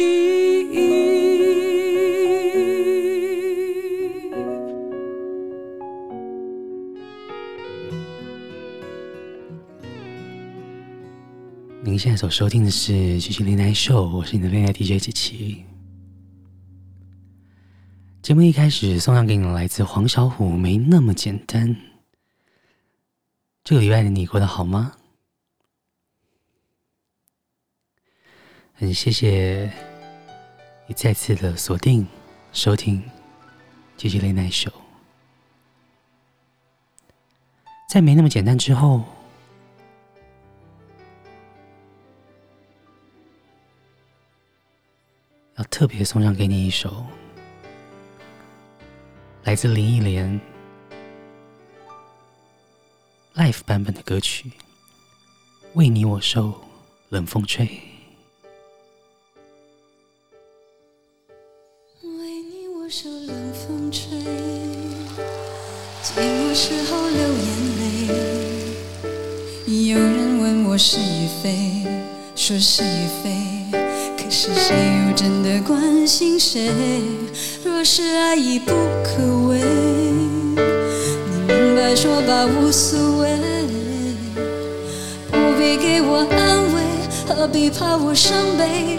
记忆。您现在所收听的是《奇奇恋爱秀》，我是你的恋爱 DJ 琪琪。节目一开始送上给你来自黄小琥，没那么简单。这个礼拜的你过得好吗？很谢谢再次的锁定、收听，继续来那一首。在没那么简单之后，要特别送上给你一首，来自林忆莲《Life》版本的歌曲，《为你我受冷风吹》。受冷风吹，寂寞时候流眼泪。有人问我是与非，说是与非，可是谁又真的关心谁？若是爱已不可为，你明白说吧，无所谓，不必给我安慰，何必怕我伤悲？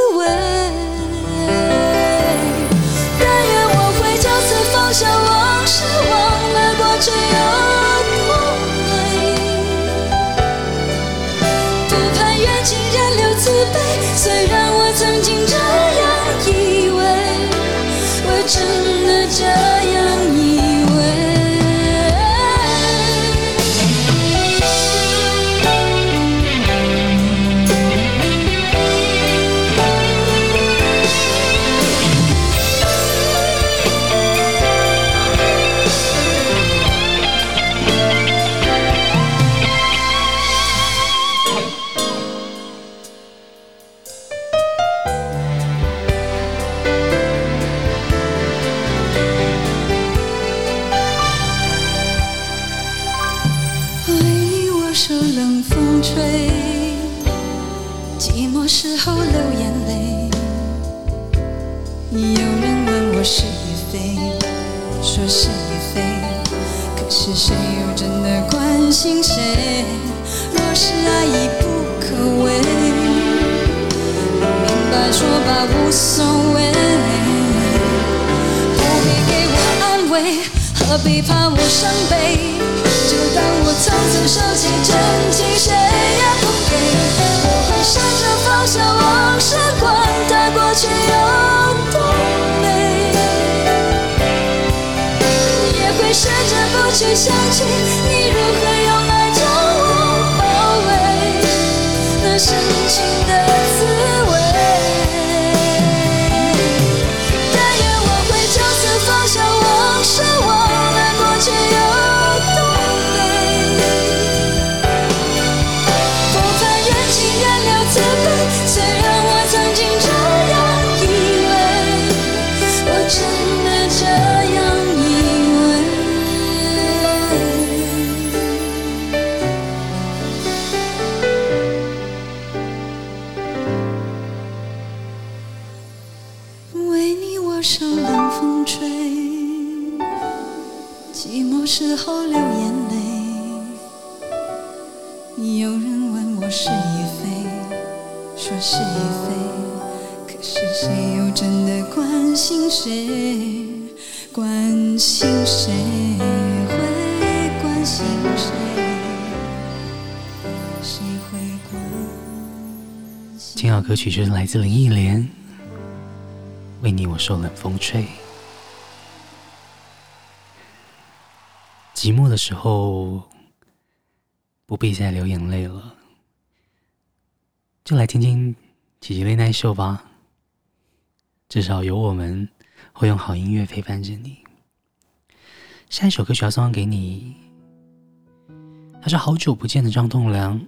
受冷风吹寂寞时候流眼泪有人问我是与非说是与非可是谁又真的关心谁？关心谁会关心谁？谁会关心？听好歌曲是来自林忆莲。为你我受冷风吹》。寂寞的时候，不必再流眼泪了，就来听听奇奇雷奈秀吧。至少有我们会用好音乐陪伴着你。下一首歌曲要送给你，他是好久不见的张栋梁。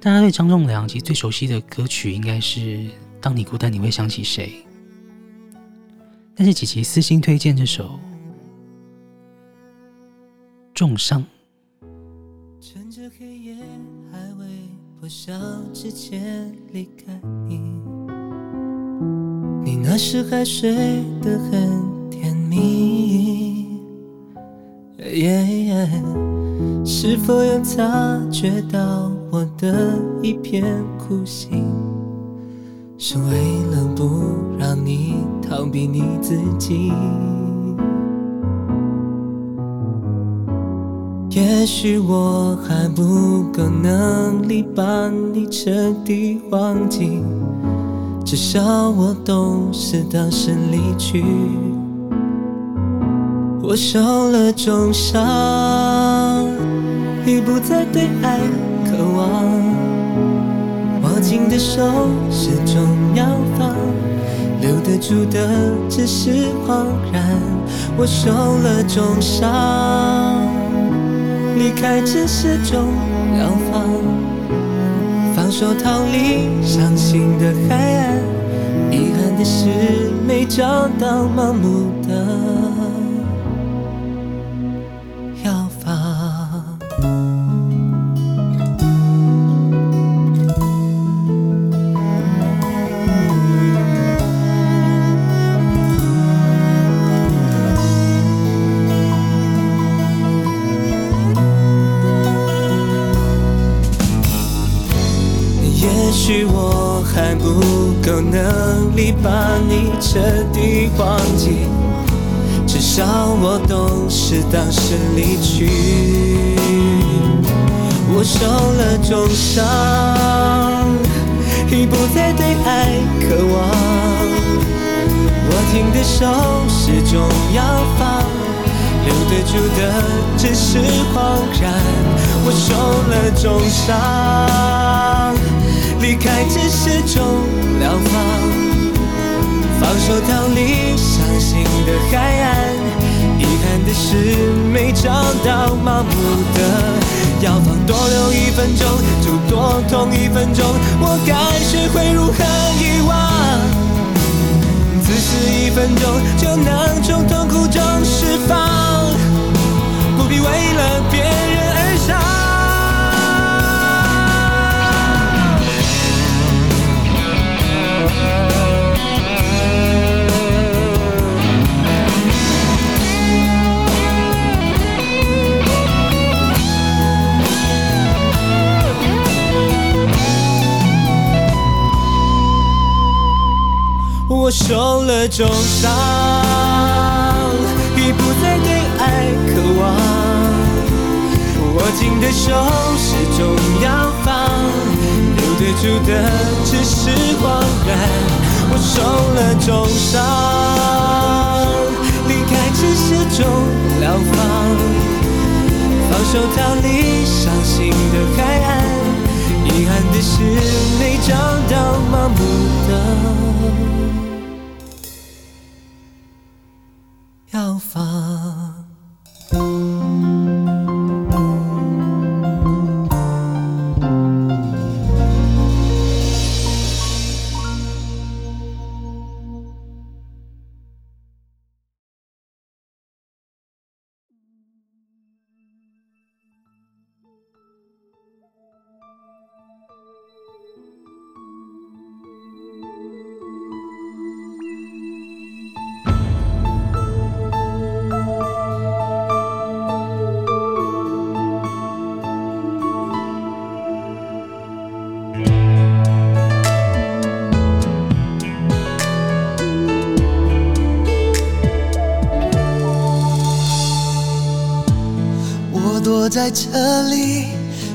大家对张栋梁其实最熟悉的歌曲应该是《当你孤单你会想起谁》，但是琪琪私心推荐这首《重伤》。趁着黑夜还未破晓之前离开你，你那时还睡得很甜蜜。是否有察觉到？我的一片苦心，是为了不让你逃避你自己。也许我还不够能力把你彻底忘记，至少我懂事当时离去，我受了重伤，已不再对爱渴望，紧的手始终要放，留得住的只是恍然，我受了重伤。离开只是种疗方，放手逃离伤心的海岸，遗憾的是没找到盲目的。彻底忘记，至少我懂事当时离去，我受了重伤，已不再对爱渴望，握紧的手始终要放，留得住的只是谎然，我受了重伤，离开只是种疗方。放手逃离伤心的海岸，遗憾的是没找到盲目的药方。多留一分钟就多痛一分钟，我该学会如何遗忘。自私一分钟就能从痛苦中释放，不必为了别人受伤，已不再对爱渴望，握紧的手始终要放，留得住的只是谎然。我受了重伤，离开只是种疗方，放手逃离伤心的海岸，在这里，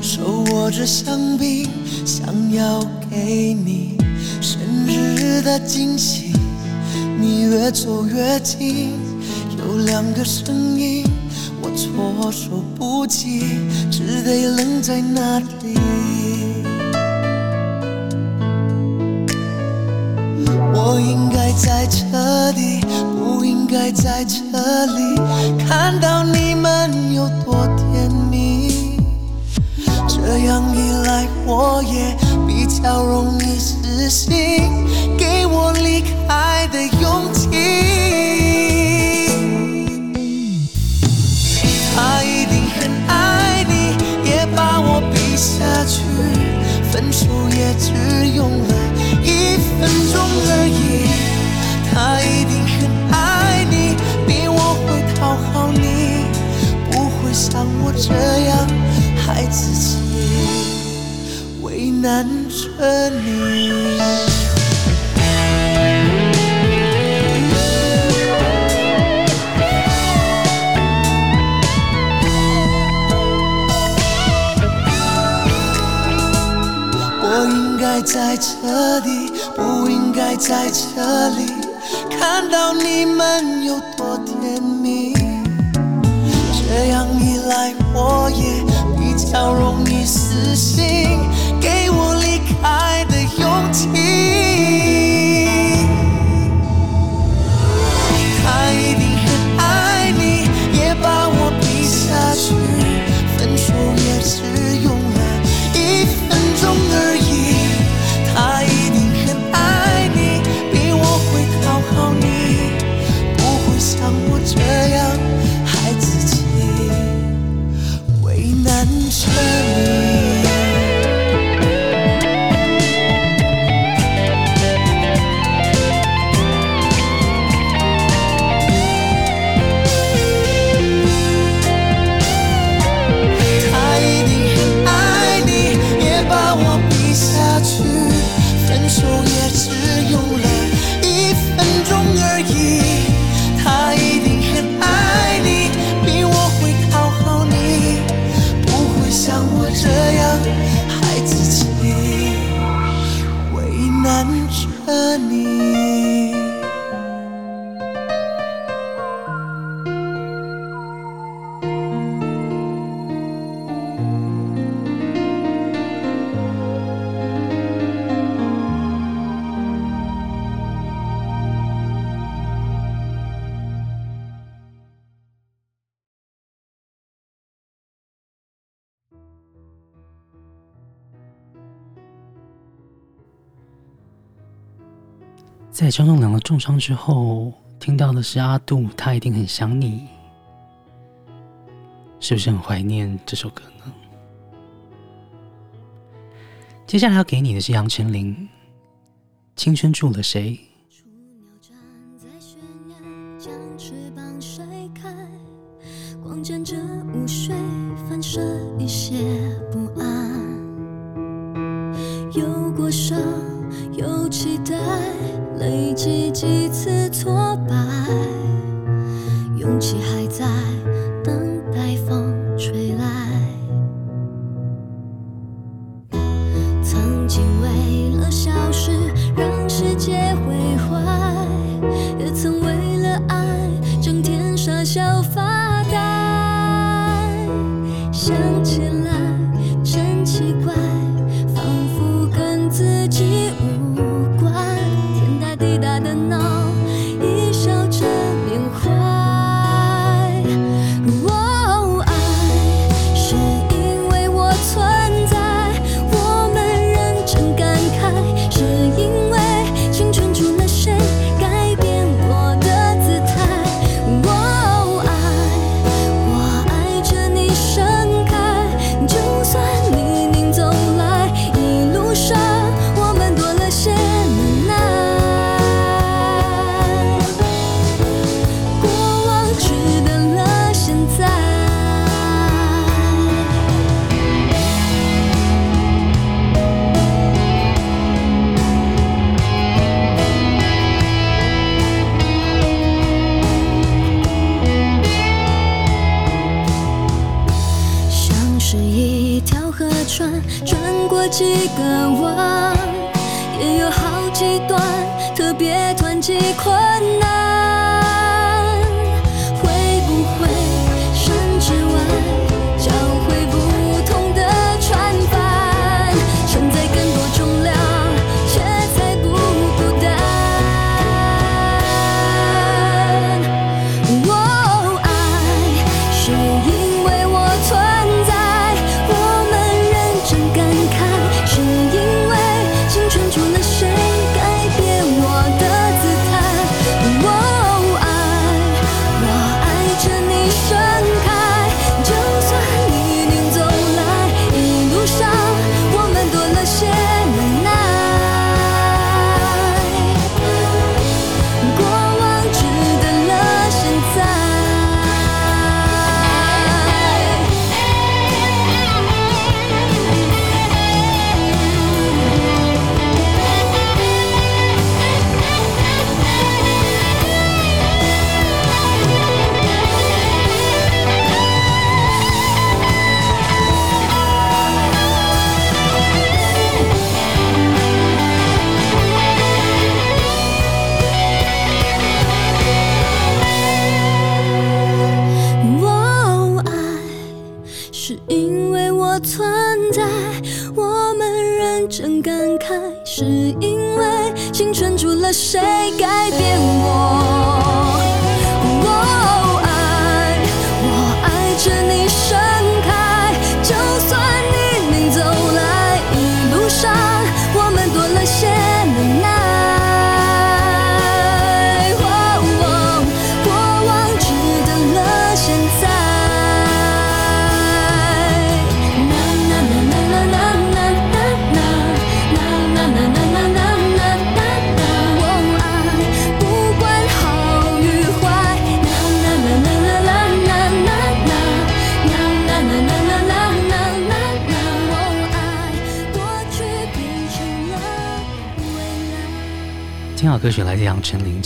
手握着香槟，想要给你生日的惊喜。你越走越近，有两个声音，我措手不及，只得愣在那里。我应该在这里，不应该在这里，看到你们有多我也比较容易死心，给我离开的勇气。他一定很爱你，也把我比下去，分手也只用了一分钟而已。他一定很爱你，比我会讨好你，不会像我这样难着你，我应该在这底，不应该在这里看到你们有多甜蜜。这样一来，我也比较容易死心。我在张栋梁的重伤之后，听到的是阿杜，他一定很想你，是不是很怀念这首歌呢？接下来要给你的是杨丞琳，《青春住了谁》。累积几次挫败，勇气还在等待风吹来。曾经为了小事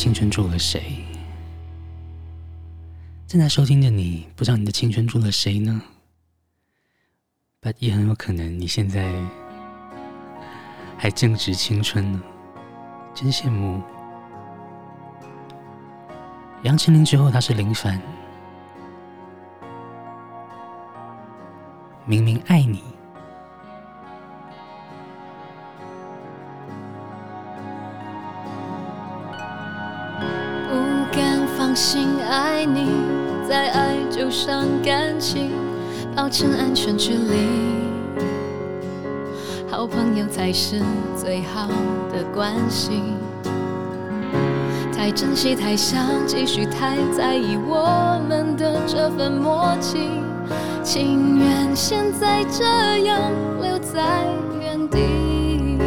青春住了谁》。正在收听的你，不知道你的青春住了谁呢？But 也很有可能你现在还正值青春呢，真羡慕。杨丞琳之后，他是林凡，明明爱你。心爱你，再爱就伤感情，保持安全距离。好朋友才是最好的关系。太珍惜，太想继续，太在意我们的这份默契，情愿现在这样留在原地。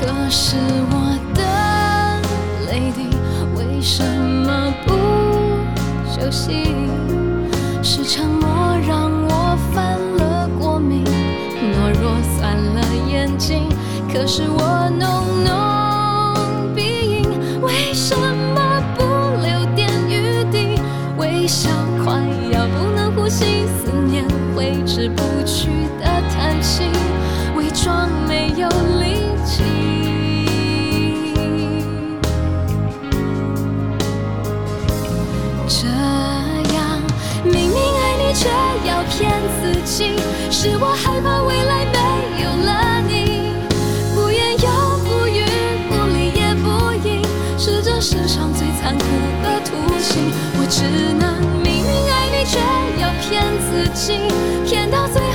可是我。为什么不休息是沉默让我犯了过敏，懦弱酸了眼睛。可是我浓浓鼻音，为什么不留点余地？微笑快要不能呼吸，思念挥之不去的叹息，伪装没有力是我害怕未来没有了你，不言又不语，不理也不应，是这世上最残酷的图形。我只能明明爱你，却要骗自己，骗到最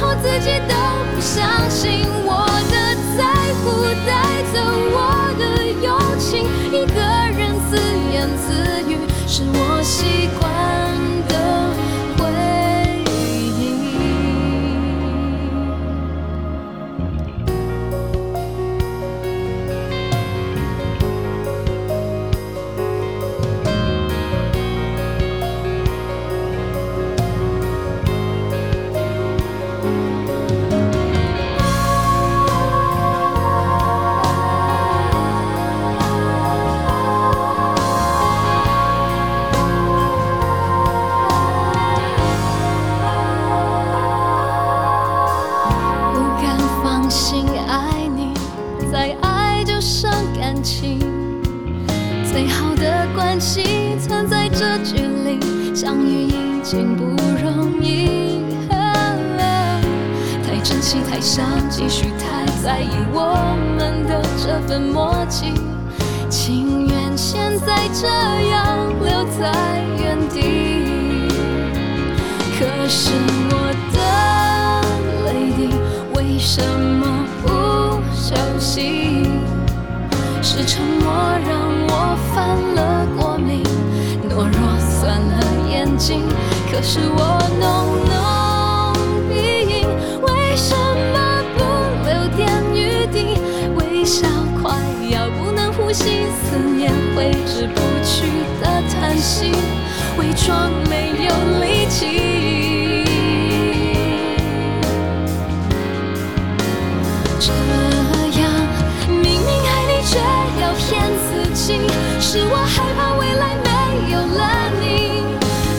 是我害怕未来没有了你。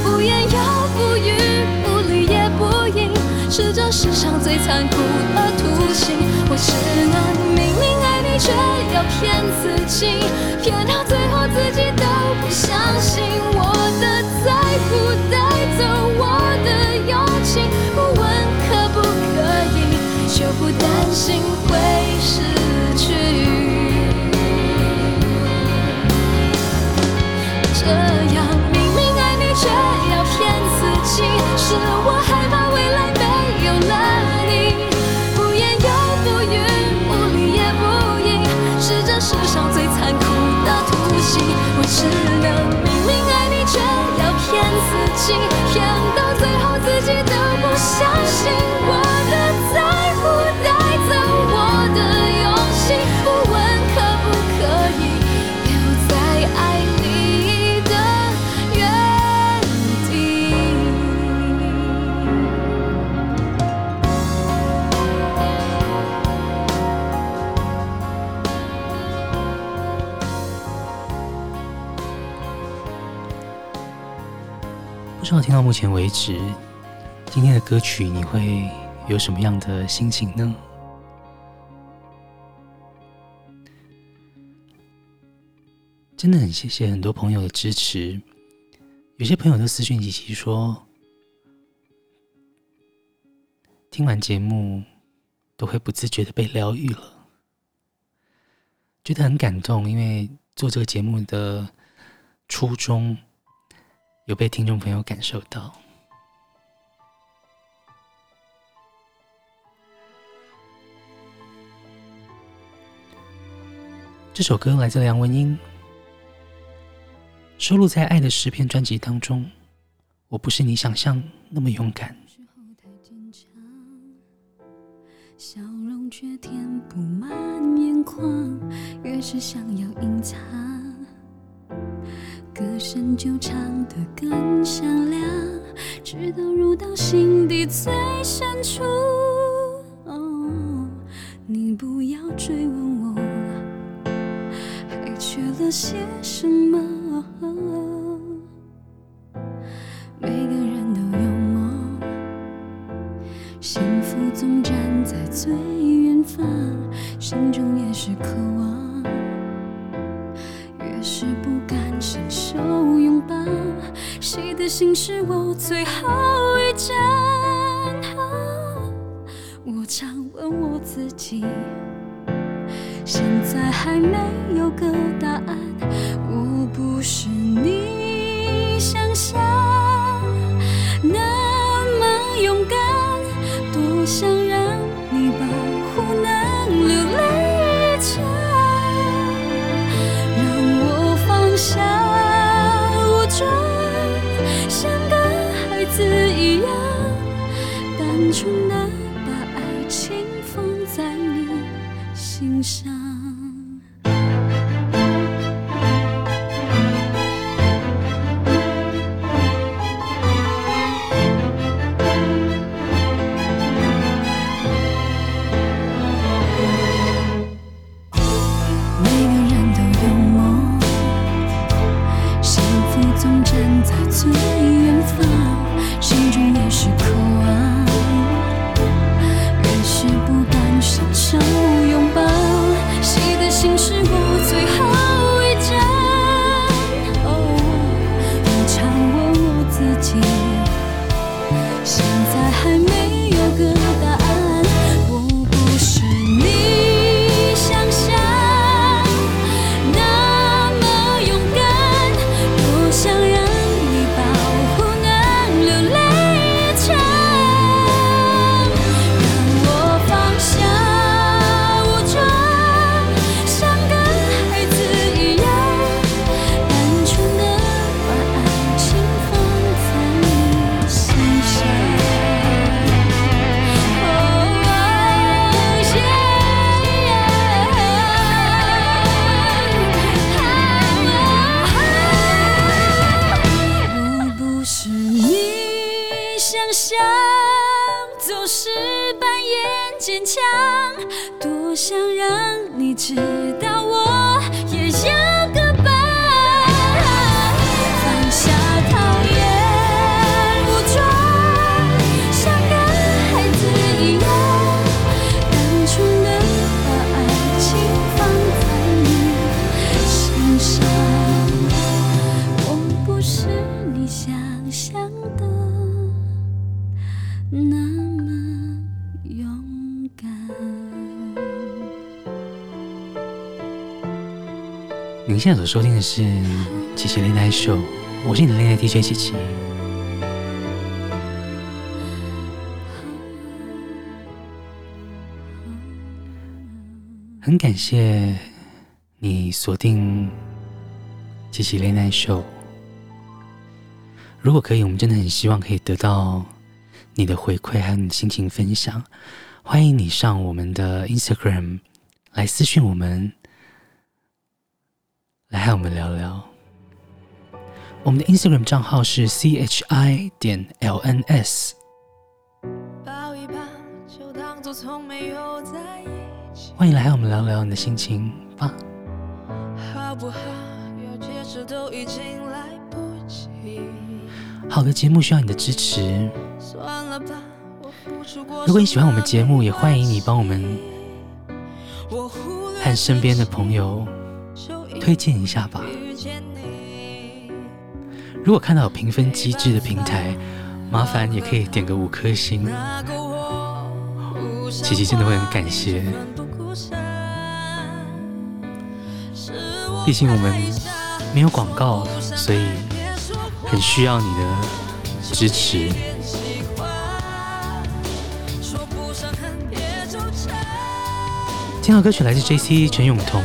不言又不语不理也不应是这世上最残酷的图形。我只能明明爱你却要骗自己骗到最后自己都不相信。我的在乎带走我的勇气不问可不可以就不担心会心，天到目前为止，今天的歌曲你会有什么样的心情呢？真的很谢谢很多朋友的支持，有些朋友都私讯琪琪说，听完节目都会不自觉的被疗愈了，觉得很感动，因为做这个节目的初衷。有被听众朋友感受到。这首歌来自梁文音，收录在《爱的诗篇》专辑当中。我不是你想象那么勇敢。笑容却填不满眼眶，越是想要隐藏。歌声就唱得更响亮，直到入到心底最深处。哦，你不要追问我，还缺了些什么？每个人都有梦，幸福总站在最远方，心中也是渴望。越是吧谁的心是我最后一站？我常问我自己，现在还没有个答案。我不是你想象那么勇敢，多想现在所收听的是《琪琪 Late Night Show》，我是你的恋爱 DJ 琪琪。很感谢你锁定《琪琪 Late Night Show》。如果可以，我们真的很希望可以得到你的回馈，还有你的心情分享。欢迎你上我们的 Instagram 来私讯我们，来和我们聊聊。我们的 Instagram 账号是 chi 点 lns。抱一抱，就当作从没有在一起欢迎来和我们聊聊你的心情吧。好不好？有解释都已经来不及。好的节目需要你的支持。如果你喜欢我们节目，也欢迎你帮我们和身边的朋友推荐一下吧。如果看到有评分机制的平台，麻烦也可以点个五颗星。琪琪真的会很感谢。毕竟我们没有广告，所以很需要你的支持。听到歌曲来自 J.C. 陈永彤，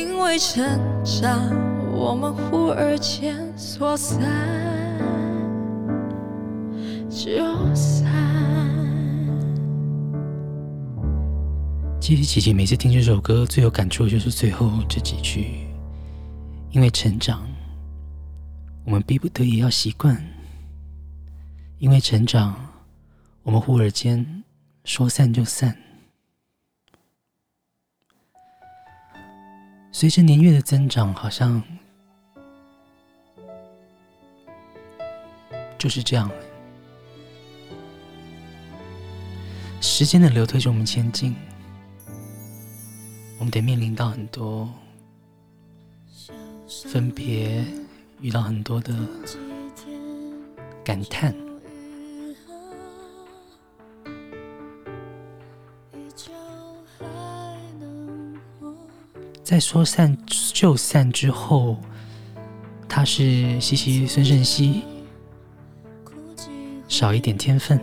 为成长，我们忽而间说散。就散。其实琪琪每次听这首歌，最有感触的就是最后这几句。因为成长，我们逼不得已要习惯；因为成长，我们忽而间说散就散。随着年月的增长，好像就是这样。时间的流推着我们前进，我们得面临到很多分别，遇到很多的感叹。在说散就散之后，他是西西孙盛熙，少一点天分。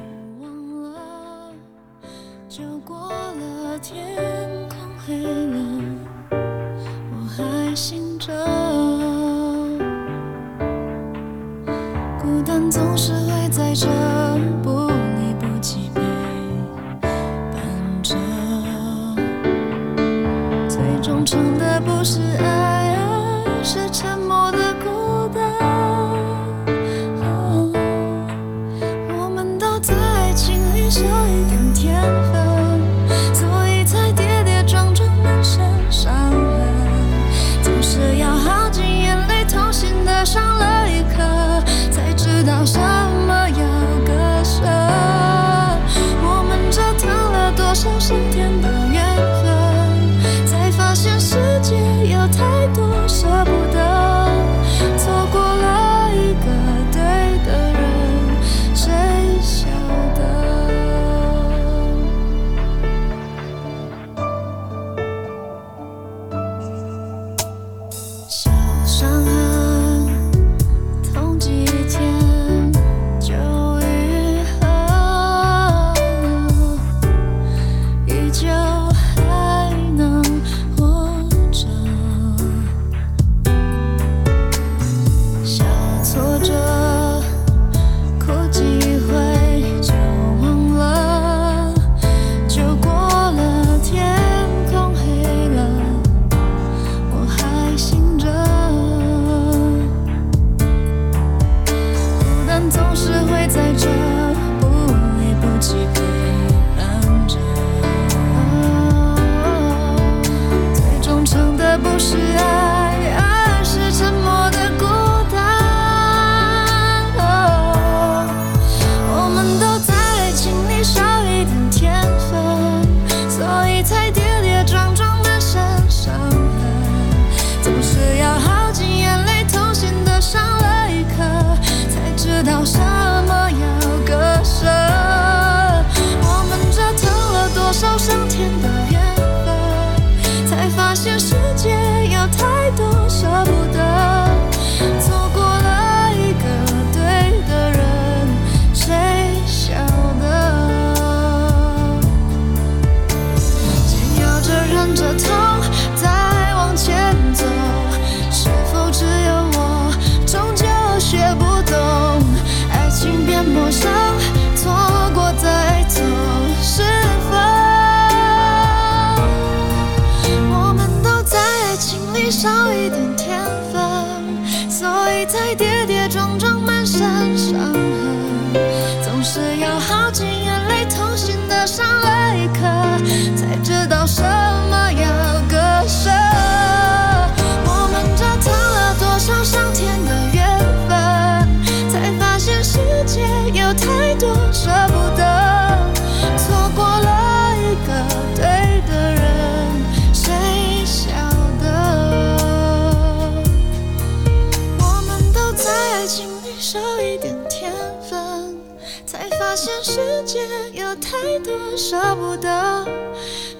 舍不得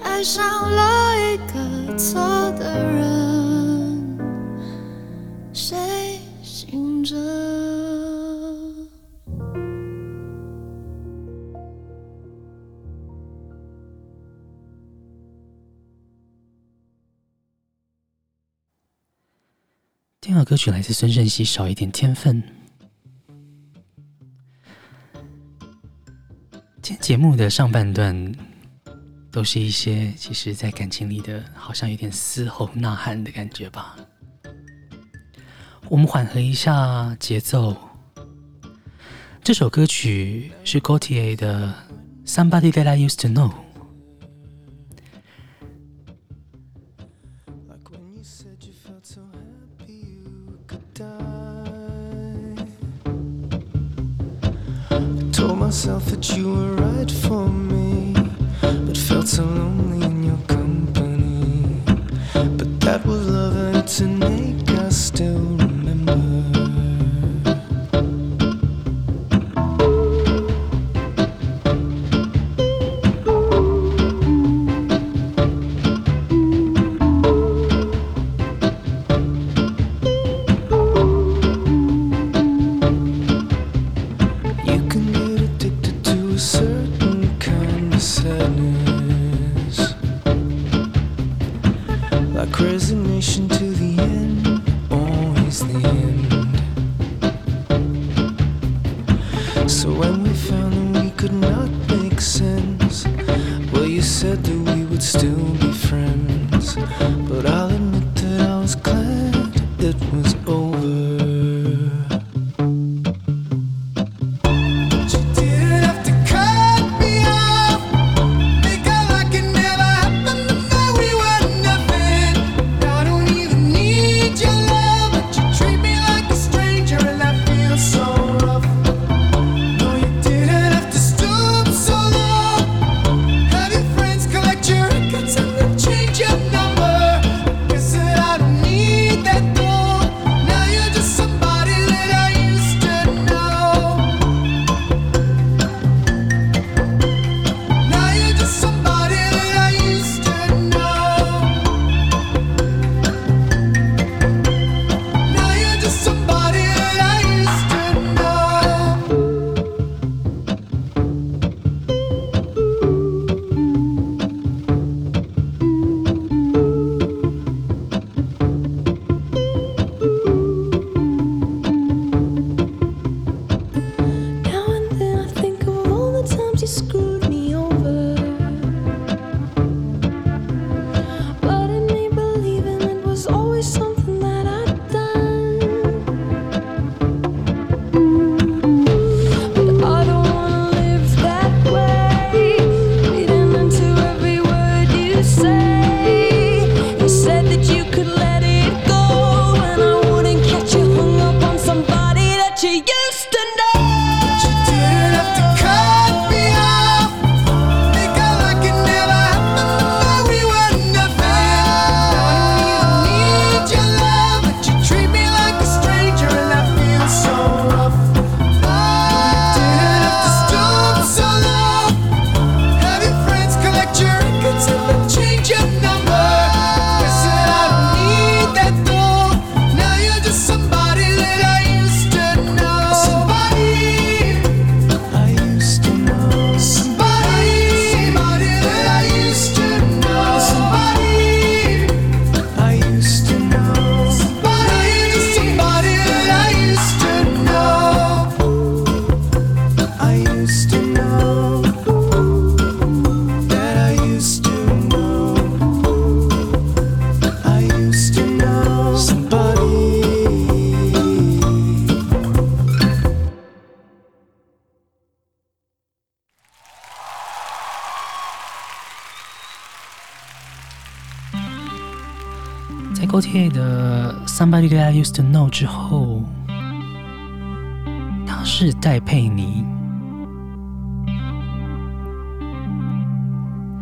爱上了一个错的人，谁醒着？第二歌曲来自孙盛希，《少一点天分》。节目的上半段都是一些其实，在感情里的好像有点嘶吼呐喊的感觉吧。我们缓和一下节奏。这首歌曲是 GOTY 的《Somebody That I Used to Know》。myself that you were for me, but felt so lonely in your company. But that was love, and to make us still. G o t i e r 的《Somebody That I Used to Know》之后，他是戴佩妮。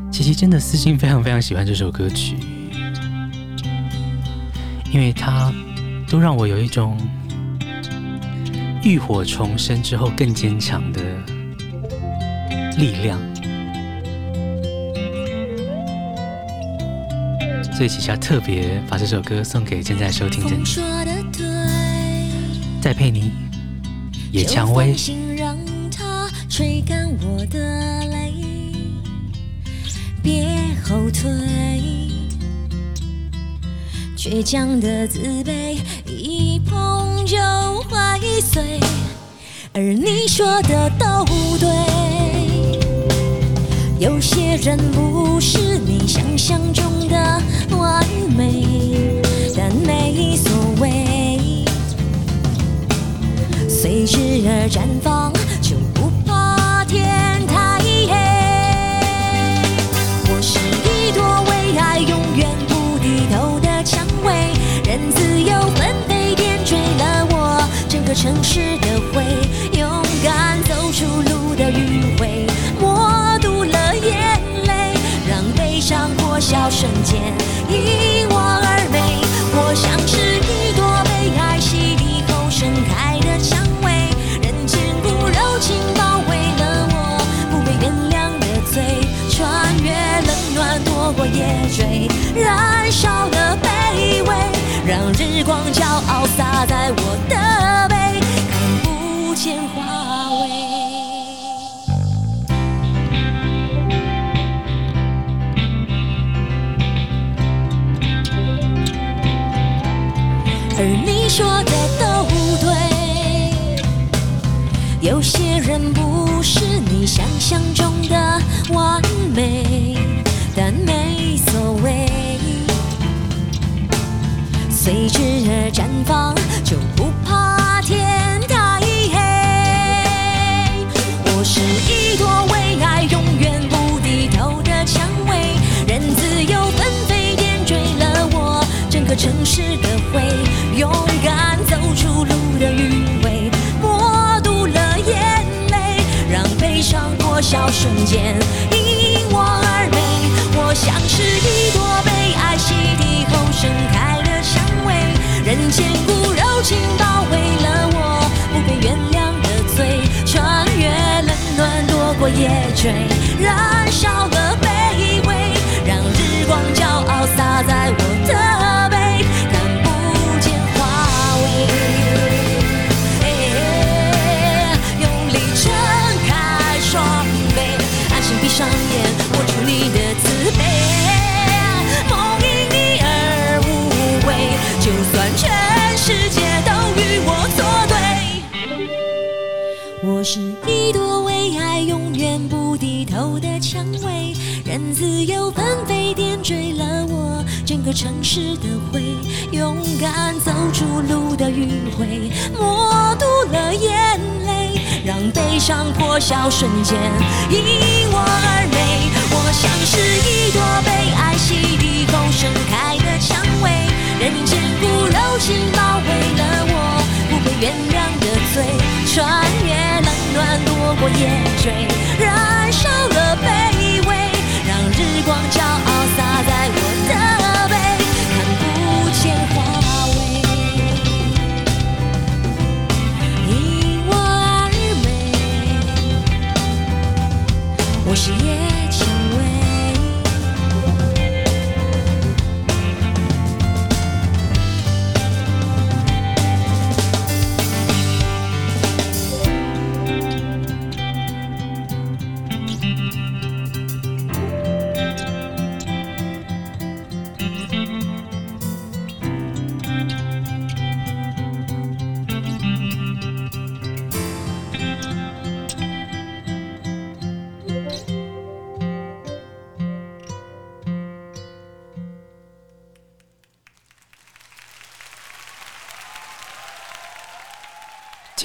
琪琪真的私心非常非常喜欢这首歌曲，因为它都让我有一种浴火重生之后更坚强的力量。所以，琪琪特别把这首歌送给正在收听的你。戴佩妮，野蔷薇。别后退，倔强的自卑一碰就会碎，而你说的都对。有些人不是你想象中的完美但没所谓随之而绽放就不怕天太黑。我是一朵为爱永远不低头的蔷薇任自由纷飞点缀了我整个城市的灰勇敢走出路的迂回上破晓瞬间因我而美。我像是一朵被爱洗礼后盛开的蔷薇，人间骨柔情包围了我不被原谅的罪，穿越冷暖，躲过夜追，燃烧的卑微，让日光骄傲洒在我的背。不是你想象中的完美，但没所谓，随之而绽放，就不怕天太黑。我。是一朵为爱永远不低头的蔷薇，任自由纷飞点缀了我整个城市的灰，勇敢走出路的余味，悲伤破晓瞬间因我而美。我像是一朵被爱洗涤后盛开的蔷薇，人间骨柔情包围了我不被原谅的罪，穿越冷暖。躲过夜坠，燃烧了卑微，让日光骄傲洒在我的闭上眼，握住你的慈悲，梦因你而无畏，就算全世界都与我作对，我是一朵为爱永远不低头的蔷薇。任自由纷飞点缀了我整个城市的灰，勇敢走出路的迂回，默读了眼泪，让悲伤破晓瞬间因我而美。我像是一朵被爱洗涤后盛开的蔷薇，人间骨柔情包围了我不被原谅的罪，穿越冷暖，躲过夜追，燃烧了卑微。让日光骄傲洒在我的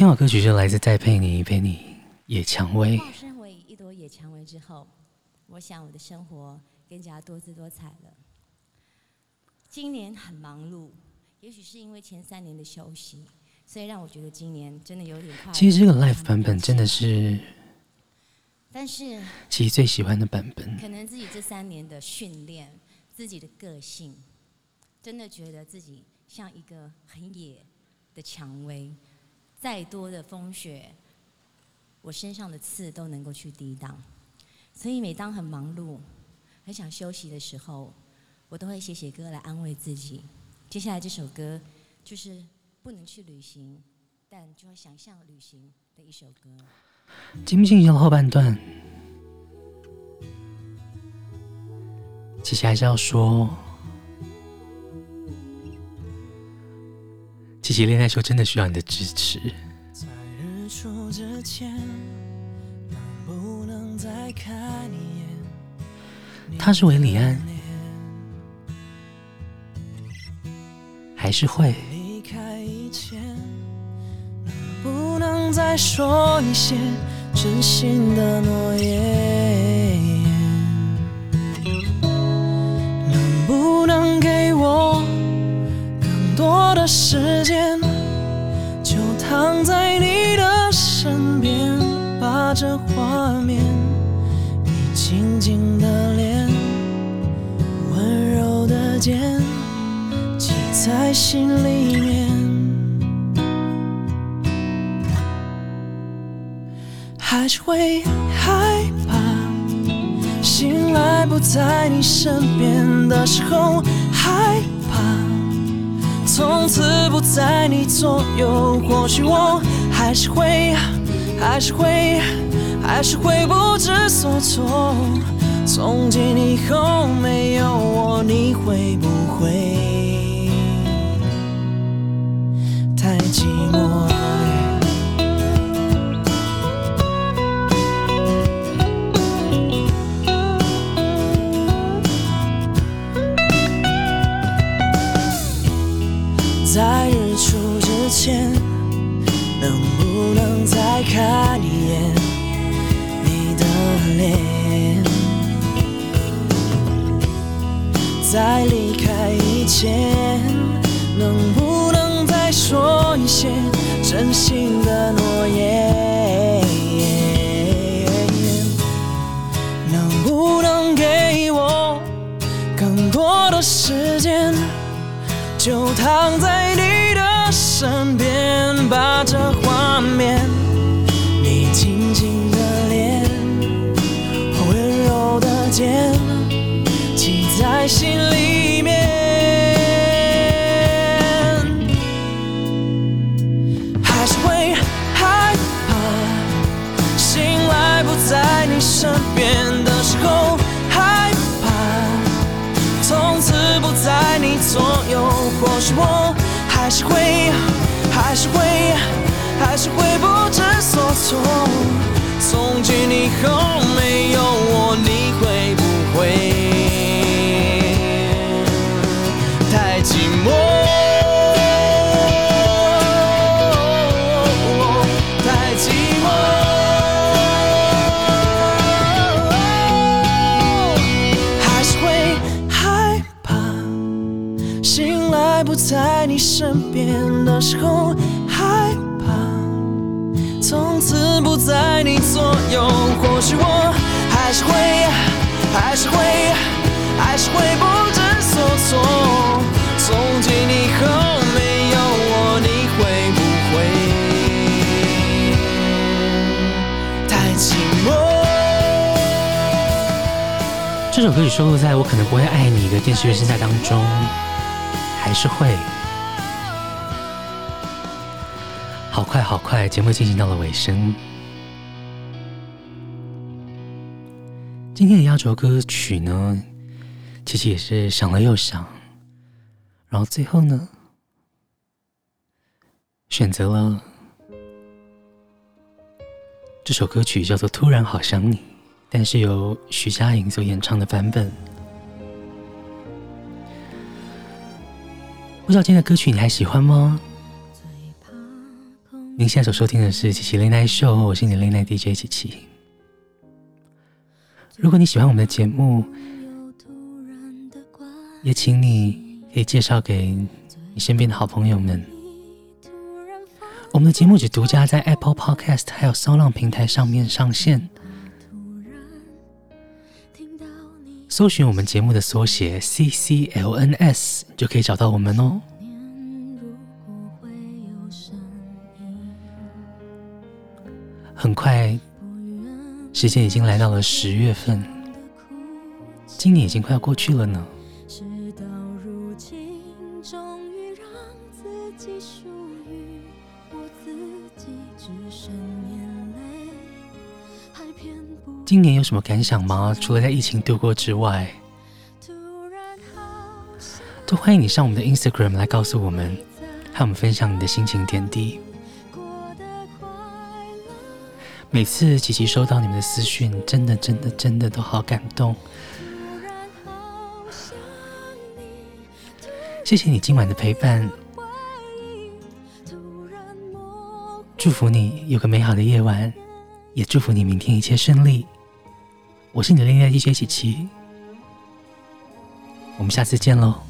这首歌曲就来自戴佩妮，佩妮野蔷薇。化身为一朵野蔷薇之后，我想我的生活更加多姿多彩了。今年很忙碌，也许是因为前三年的休息，所以让我觉得今年真的有点快。其实这个，Life 版本真的是，但是其实最喜欢的版本。可能自己这三年的训练，自己的个性，真的觉得自己像一个很野的蔷薇，再多的风雪，我身上的刺都能够去抵挡。所以每当很忙碌、很想休息的时候，我都会写写歌来安慰自己。接下来这首歌就是不能去旅行，但就会想象旅行的一首歌。节目进行后半段，琪琪还是要说，琪琪恋爱秀真的需要你的支持。在日出之前，能不能再看一眼？他是韦礼安，还是会离开以前，能不能再说一些真心的诺言？的时间？就躺在你的身边，把这画面，你静静的脸，温柔的肩，记在心里面。还是会害怕，醒来不在你身边的时候，害怕。从此不在你左右，或许我还是会，还是会，还是会不知所措。从今以后没有我，你会不会间，能不能再说一些真心的诺言？能不能给我更多的时间？就躺在你的身边，把这从今以后没有我，你会不会太寂寞？太寂寞？还是会害怕醒来不在你身边的时候是我还是会，还是会，还是会不知所措。从今以后没有我，你会不会太寂寞？这首歌曲收录在我可能不会爱你的电视原声带当中。还是会，好快好快，节目进行到了尾声。今天的压轴歌曲呢，其实也是想了又想，然后最后呢，选择了这首歌曲，叫做《突然好想你》，但是由徐佳莹所演唱的版本。不知道今天的歌曲你还喜欢吗？您现在所收听的是琪琪 l a 秀我是你的 l a 奈 DJ 琪琪。如果你喜欢我们的节目，也请你可以介绍给你身边的好朋友们。我们的节目只独家在 Apple Podcast 还有 SoundOn 平台上面上线。搜寻我们节目的缩写 CCLNS，就可以找到我们哦。很快，时间已经来到了十月份，今年已经快要过去了呢。今年有什么感想吗？除了在疫情度过之外，都欢迎你上我们的 Instagram 来告诉我们，和我们分享你的心情点滴。每次琪琪收到你们的私讯，真的、真的、真的都好感动。谢谢你今晚的陪伴，祝福你有个美好的夜晚，也祝福你明天一切顺利。我是你的恋爱 DJ 琪琪，我们下次见喽。